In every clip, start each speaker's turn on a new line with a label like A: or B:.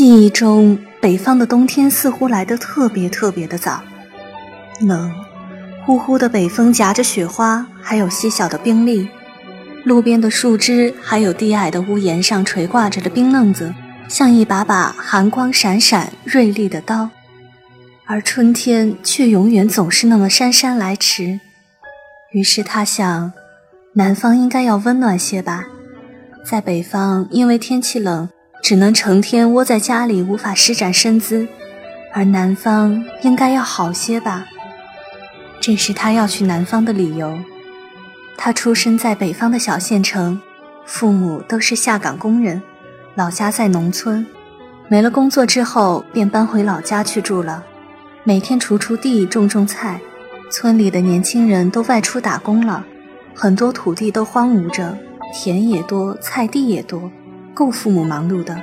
A: 记忆中，北方的冬天似乎来得特别特别的早，冷，呼呼的北风夹着雪花，还有细小的冰粒，路边的树枝，还有低矮的屋檐上垂挂着的冰愣子，像一把把寒光闪闪、锐利的刀。而春天却永远总是那么姗姗来迟。于是他想，南方应该要温暖些吧，在北方，因为天气冷。只能成天窝在家里，无法施展身姿，而南方应该要好些吧。这是他要去南方的理由。他出生在北方的小县城，父母都是下岗工人，老家在农村，没了工作之后便搬回老家去住了，每天锄锄地，种种菜。村里的年轻人都外出打工了，很多土地都荒芜着，田也多，菜地也多。够父母忙碌的，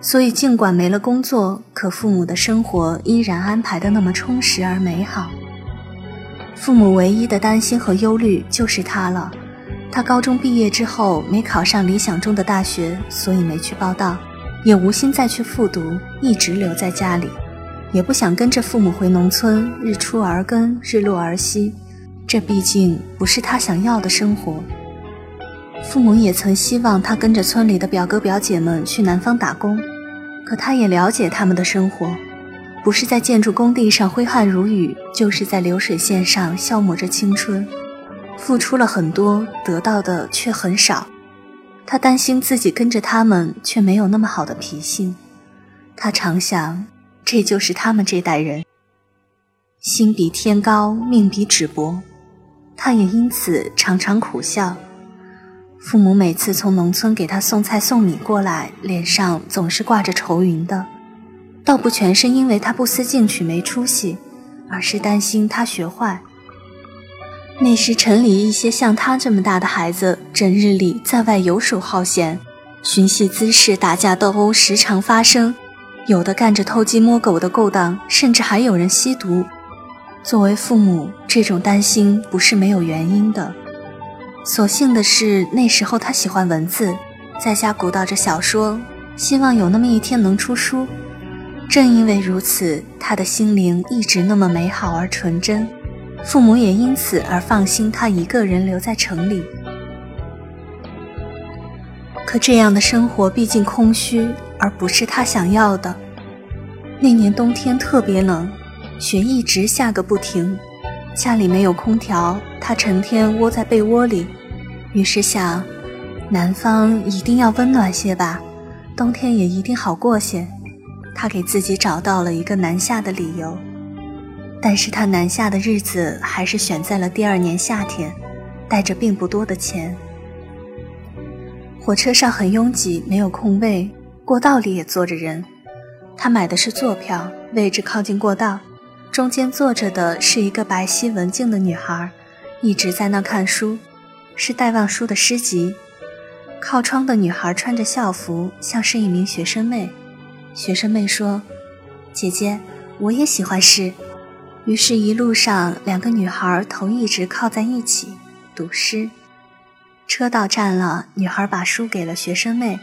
A: 所以尽管没了工作，可父母的生活依然安排的那么充实而美好。父母唯一的担心和忧虑就是他了。他高中毕业之后没考上理想中的大学，所以没去报到，也无心再去复读，一直留在家里，也不想跟着父母回农村，日出而耕，日落而息。这毕竟不是他想要的生活。父母也曾希望他跟着村里的表哥表姐们去南方打工，可他也了解他们的生活，不是在建筑工地上挥汗如雨，就是在流水线上消磨着青春，付出了很多，得到的却很少。他担心自己跟着他们却没有那么好的脾性，他常想，这就是他们这代人，心比天高，命比纸薄，他也因此常常苦笑。父母每次从农村给他送菜送米过来，脸上总是挂着愁云的，倒不全是因为他不思进取没出息，而是担心他学坏。那时城里一些像他这么大的孩子，整日里在外游手好闲，寻衅滋事、打架斗殴时常发生，有的干着偷鸡摸狗的勾当，甚至还有人吸毒。作为父母，这种担心不是没有原因的。所幸的是，那时候他喜欢文字，在家鼓捣着小说，希望有那么一天能出书。正因为如此，他的心灵一直那么美好而纯真，父母也因此而放心他一个人留在城里。可这样的生活毕竟空虚，而不是他想要的。那年冬天特别冷，雪一直下个不停。家里没有空调，他成天窝在被窝里，于是想，南方一定要温暖些吧，冬天也一定好过些。他给自己找到了一个南下的理由，但是他南下的日子还是选在了第二年夏天，带着并不多的钱。火车上很拥挤，没有空位，过道里也坐着人，他买的是坐票，位置靠近过道。中间坐着的是一个白皙文静的女孩，一直在那看书，是戴望舒的诗集。靠窗的女孩穿着校服，像是一名学生妹。学生妹说：“姐姐，我也喜欢诗。”于是，一路上两个女孩头一直靠在一起读诗。车到站了，女孩把书给了学生妹：“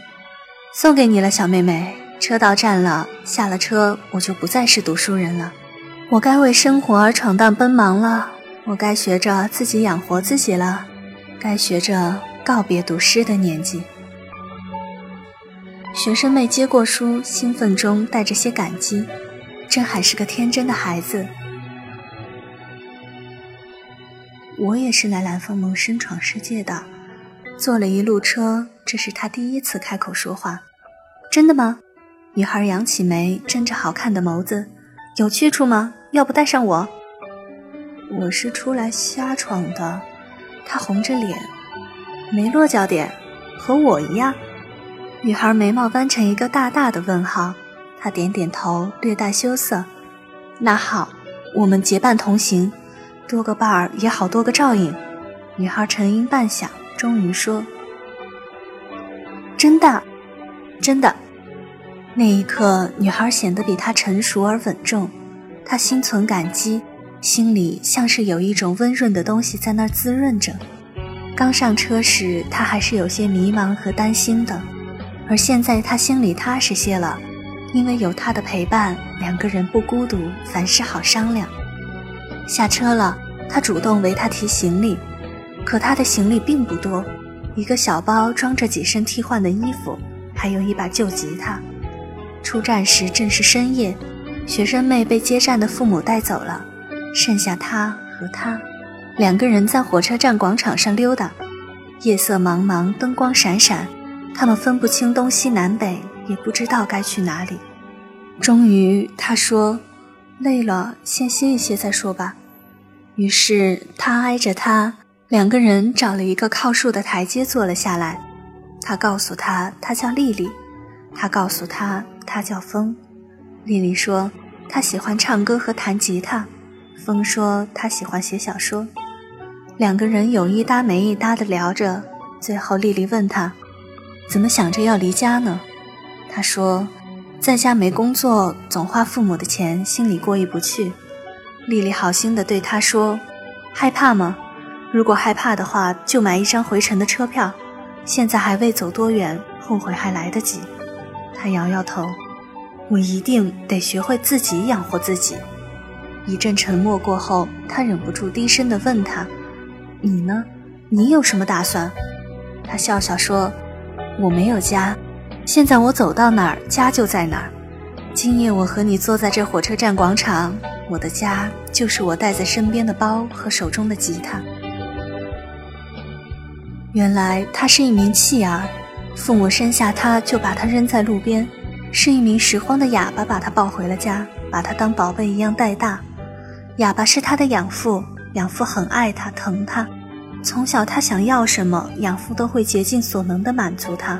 A: 送给你了，小妹妹。车到站了，下了车我就不再是读书人了。”我该为生活而闯荡奔忙了，我该学着自己养活自己了，该学着告别读诗的年纪。学生妹接过书，兴奋中带着些感激，真还是个天真的孩子。我也是来蓝凤谋生闯世界的，坐了一路车，这是他第一次开口说话。真的吗？女孩扬起眉，睁着好看的眸子：“有去处吗？要不带上我？”我是出来瞎闯的。他红着脸，没落脚点，和我一样。女孩眉毛弯成一个大大的问号。他点点头，略带羞涩。那好，我们结伴同行，多个伴儿也好多个照应。女孩沉吟半晌，终于说：“真的，真的。”那一刻，女孩显得比他成熟而稳重。他心存感激，心里像是有一种温润的东西在那儿滋润着。刚上车时，他还是有些迷茫和担心的，而现在他心里踏实些了。因为有他的陪伴，两个人不孤独，凡事好商量。下车了，他主动为他提行李，可他的行李并不多，一个小包装着几身替换的衣服，还有一把旧吉他。出站时正是深夜，学生妹被接站的父母带走了，剩下他和他两个人在火车站广场上溜达。夜色茫茫，灯光闪闪，他们分不清东西南北。也不知道该去哪里。终于，他说：“累了，先歇一歇再说吧。”于是他挨着他，两个人找了一个靠树的台阶坐了下来。他告诉他，他叫丽丽；他告诉他，他叫风。丽丽说，她喜欢唱歌和弹吉他；风说，他喜欢写小说。两个人有一搭没一搭地聊着。最后，丽丽问他：“怎么想着要离家呢？”他说：“在家没工作，总花父母的钱，心里过意不去。”丽丽好心的对他说：“害怕吗？如果害怕的话，就买一张回程的车票。现在还未走多远，后悔还来得及。”他摇摇头：“我一定得学会自己养活自己。”一阵沉默过后，他忍不住低声的问他：“你呢？你有什么打算？”他笑笑说：“我没有家。”现在我走到哪儿，家就在哪儿。今夜我和你坐在这火车站广场，我的家就是我带在身边的包和手中的吉他。原来他是一名弃儿，父母生下他就把他扔在路边，是一名拾荒的哑巴把他抱回了家，把他当宝贝一样带大。哑巴是他的养父，养父很爱他，疼他。从小他想要什么，养父都会竭尽所能地满足他。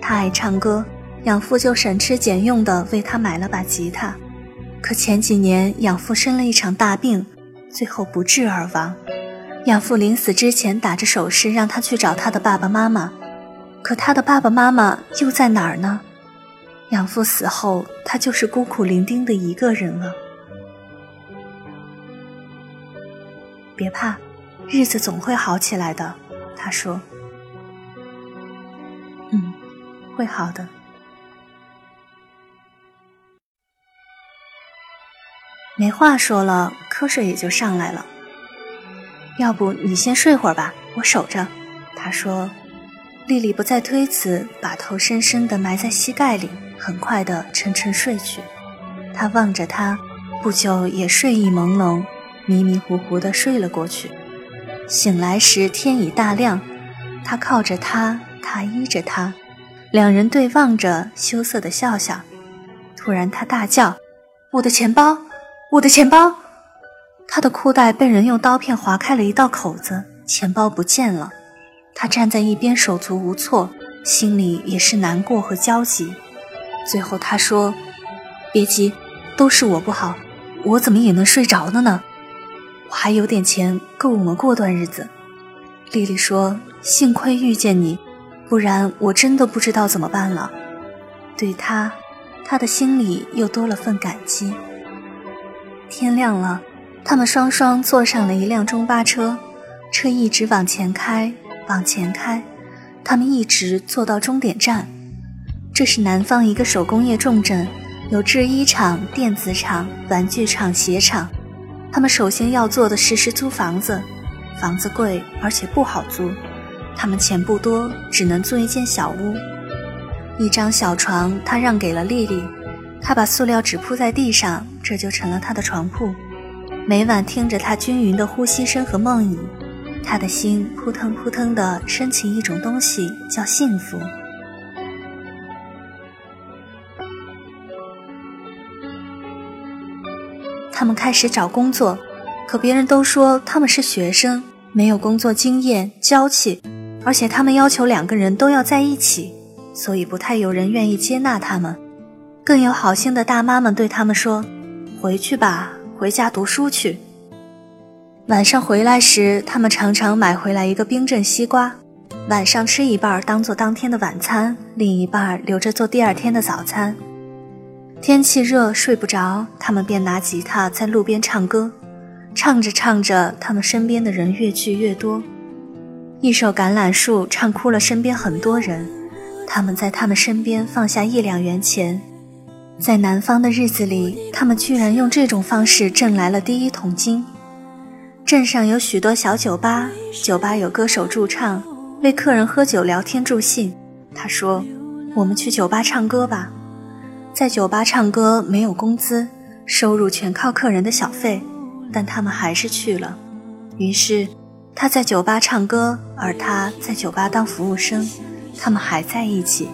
A: 他爱唱歌，养父就省吃俭用地为他买了把吉他。可前几年养父生了一场大病，最后不治而亡。养父临死之前打着手势让他去找他的爸爸妈妈，可他的爸爸妈妈又在哪儿呢？养父死后，他就是孤苦伶仃的一个人了。别怕，日子总会好起来的，他说。嗯会好的，没话说了，瞌睡也就上来了。要不你先睡会儿吧，我守着。他说。丽丽不再推辞，把头深深地埋在膝盖里，很快地沉沉睡去。他望着他，不久也睡意朦胧，迷迷糊糊地睡了过去。醒来时天已大亮，他靠着他，他依着他。两人对望着，羞涩的笑笑。突然，他大叫：“我的钱包！我的钱包！”他的裤带被人用刀片划开了一道口子，钱包不见了。他站在一边，手足无措，心里也是难过和焦急。最后，他说：“别急，都是我不好，我怎么也能睡着了呢？我还有点钱，够我们过段日子。”丽丽说：“幸亏遇见你。”不然我真的不知道怎么办了。对他，他的心里又多了份感激。天亮了，他们双双坐上了一辆中巴车，车一直往前开，往前开，他们一直坐到终点站。这是南方一个手工业重镇，有制衣厂、电子厂、玩具厂、鞋厂。他们首先要做的事是租房子，房子贵，而且不好租。他们钱不多，只能租一间小屋，一张小床，他让给了丽丽。他把塑料纸铺在地上，这就成了他的床铺。每晚听着他均匀的呼吸声和梦呓，他的心扑腾扑腾地升起一种东西，叫幸福。他们开始找工作，可别人都说他们是学生，没有工作经验，娇气，而且他们要求两个人都要在一起，所以不太有人愿意接纳他们。更有好心的大妈们对他们说：“回去吧，回家读书去。”晚上回来时，他们常常买回来一个冰镇西瓜，晚上吃一半当做当天的晚餐，另一半留着做第二天的早餐。天气热，睡不着，他们便拿吉他在路边唱歌，唱着唱着，他们身边的人越聚越多。一首《橄榄树》唱哭了身边很多人，他们在他们身边放下一两元钱。在南方的日子里，他们居然用这种方式挣来了第一桶金。镇上有许多小酒吧，酒吧有歌手驻唱，为客人喝酒、聊天、助兴。他说：“我们去酒吧唱歌吧。”在酒吧唱歌没有工资，收入全靠客人的小费，但他们还是去了。于是他在酒吧唱歌，而他在酒吧当服务生，他们还在一起。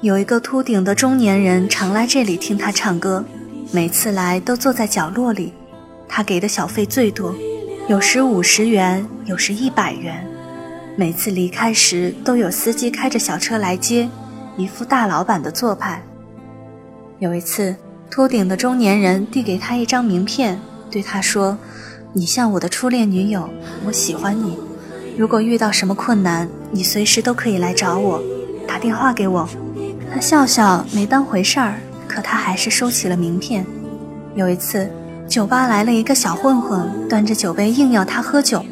A: 有一个秃顶的中年人常来这里听他唱歌，每次来都坐在角落里。他给的小费最多，有时五十元，有时一百元。每次离开时都有司机开着小车来接，一副大老板的做派。有一次，秃顶的中年人递给他一张名片，对他说：“你像我的初恋女友，我喜欢你。如果遇到什么困难，你随时都可以来找我，打电话给我。”他笑笑，没当回事儿，可他还是收起了名片。有一次，酒吧来了一个小混混，端着酒杯硬要他喝酒。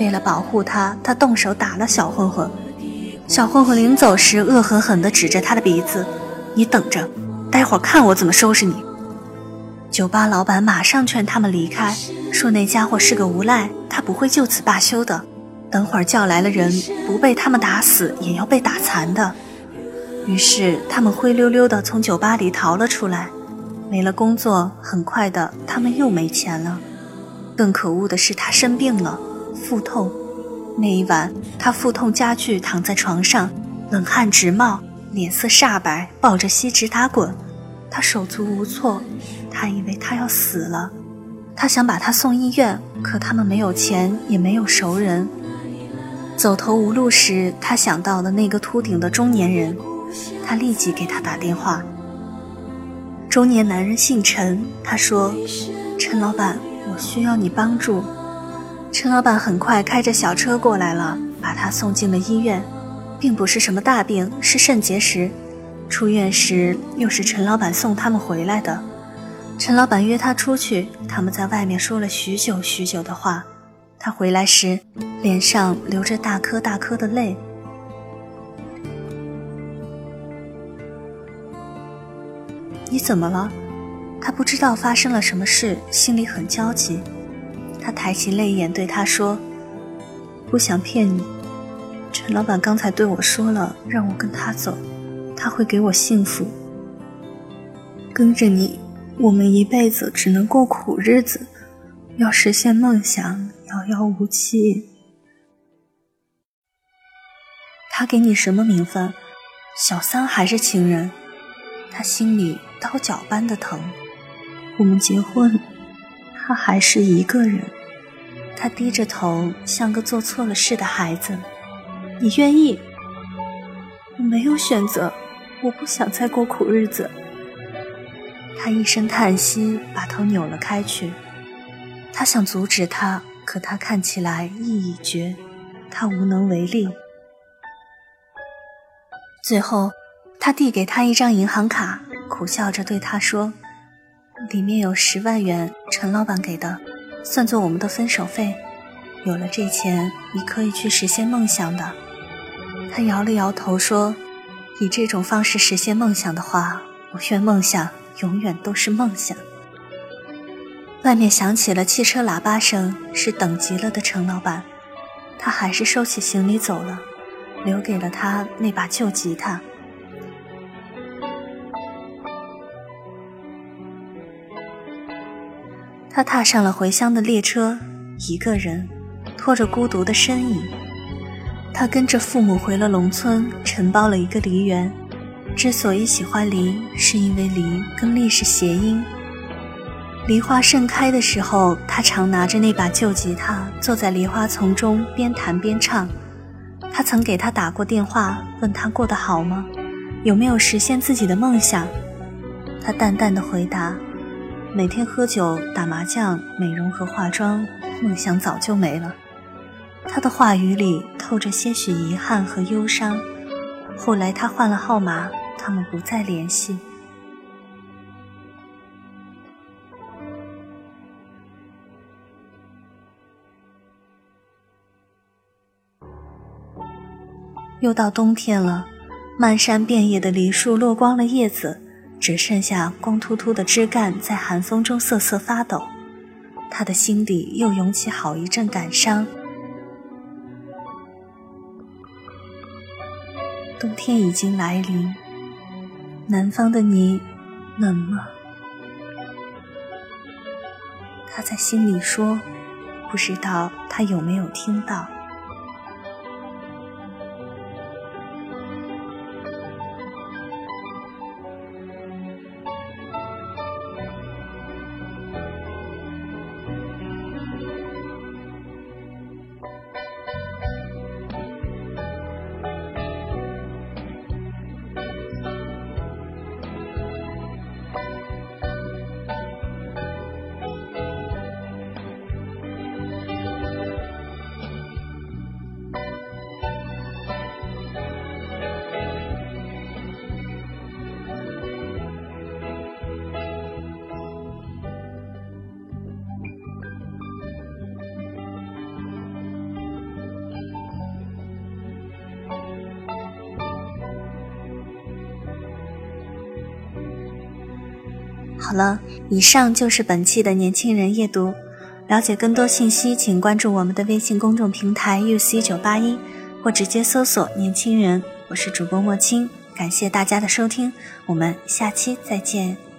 A: 为了保护他，他动手打了小混混。小混混临走时，恶狠狠地指着他的鼻子：“你等着。”待会儿看我怎么收拾你！酒吧老板马上劝他们离开，说那家伙是个无赖，他不会就此罢休的。等会儿叫来了人，不被他们打死，也要被打残的。于是他们灰溜溜地从酒吧里逃了出来。没了工作，很快的，他们又没钱了。更可恶的是，他生病了，腹痛。那一晚，他腹痛加剧，躺在床上，冷汗直冒，脸色煞白，抱着膝直打滚。他手足无措，他以为他要死了，他想把他送医院，可他们没有钱，也没有熟人。走投无路时，他想到了那个秃顶的中年人，他立即给他打电话。中年男人姓陈，他说：“陈老板，我需要你帮助。”陈老板很快开着小车过来了，把他送进了医院，并不是什么大病，是肾结石。出院时又是陈老板送他们回来的。陈老板约他出去，他们在外面说了许久许久的话。他回来时，脸上流着大颗大颗的泪。你怎么了？他不知道发生了什么事，心里很焦急。他抬起泪眼对他说：“不想骗你，陈老板刚才对我说了，让我跟他走。”他会给我幸福，跟着你，我们一辈子只能过苦日子。要实现梦想，遥遥无期。他给你什么名分？小三还是情人？他心里刀绞般的疼。我们结婚，他还是一个人。他低着头，像个做错了事的孩子。你愿意？我没有选择。我不想再过苦日子。他一声叹息，把头扭了开去。他想阻止他，可他看起来意已决，他无能为力。最后，他递给他一张银行卡，苦笑着对他说：“里面有十万元，陈老板给的，算作我们的分手费。有了这钱，你可以去实现梦想的。”他摇了摇头说。以这种方式实现梦想的话，我愿梦想永远都是梦想。外面响起了汽车喇叭声，是等急了的陈老板。他还是收起行李走了，留给了他那把旧吉他。他踏上了回乡的列车，一个人，拖着孤独的身影。他跟着父母回了农村，承包了一个梨园。之所以喜欢梨，是因为梨跟栗是谐音。梨花盛开的时候，他常拿着那把旧吉他，坐在梨花丛中边弹边唱。他曾给他打过电话，问他过得好吗，有没有实现自己的梦想。他淡淡的回答：“每天喝酒、打麻将、美容和化妆，梦想早就没了。”他的话语里透着些许遗憾和忧伤。后来他换了号码，他们不再联系。又到冬天了，漫山遍野的梨树落光了叶子，只剩下光秃秃的枝干在寒风中瑟瑟发抖。他的心底又涌起好一阵感伤。冬天已经来临，南方的你冷吗？他在心里说，不知道他有没有听到。好了，以上就是本期的年轻人夜读。了解更多信息，请关注我们的微信公众平台 “uc 九八一”，或直接搜索“年轻人”。我是主播莫青，感谢大家的收听，我们下期再见。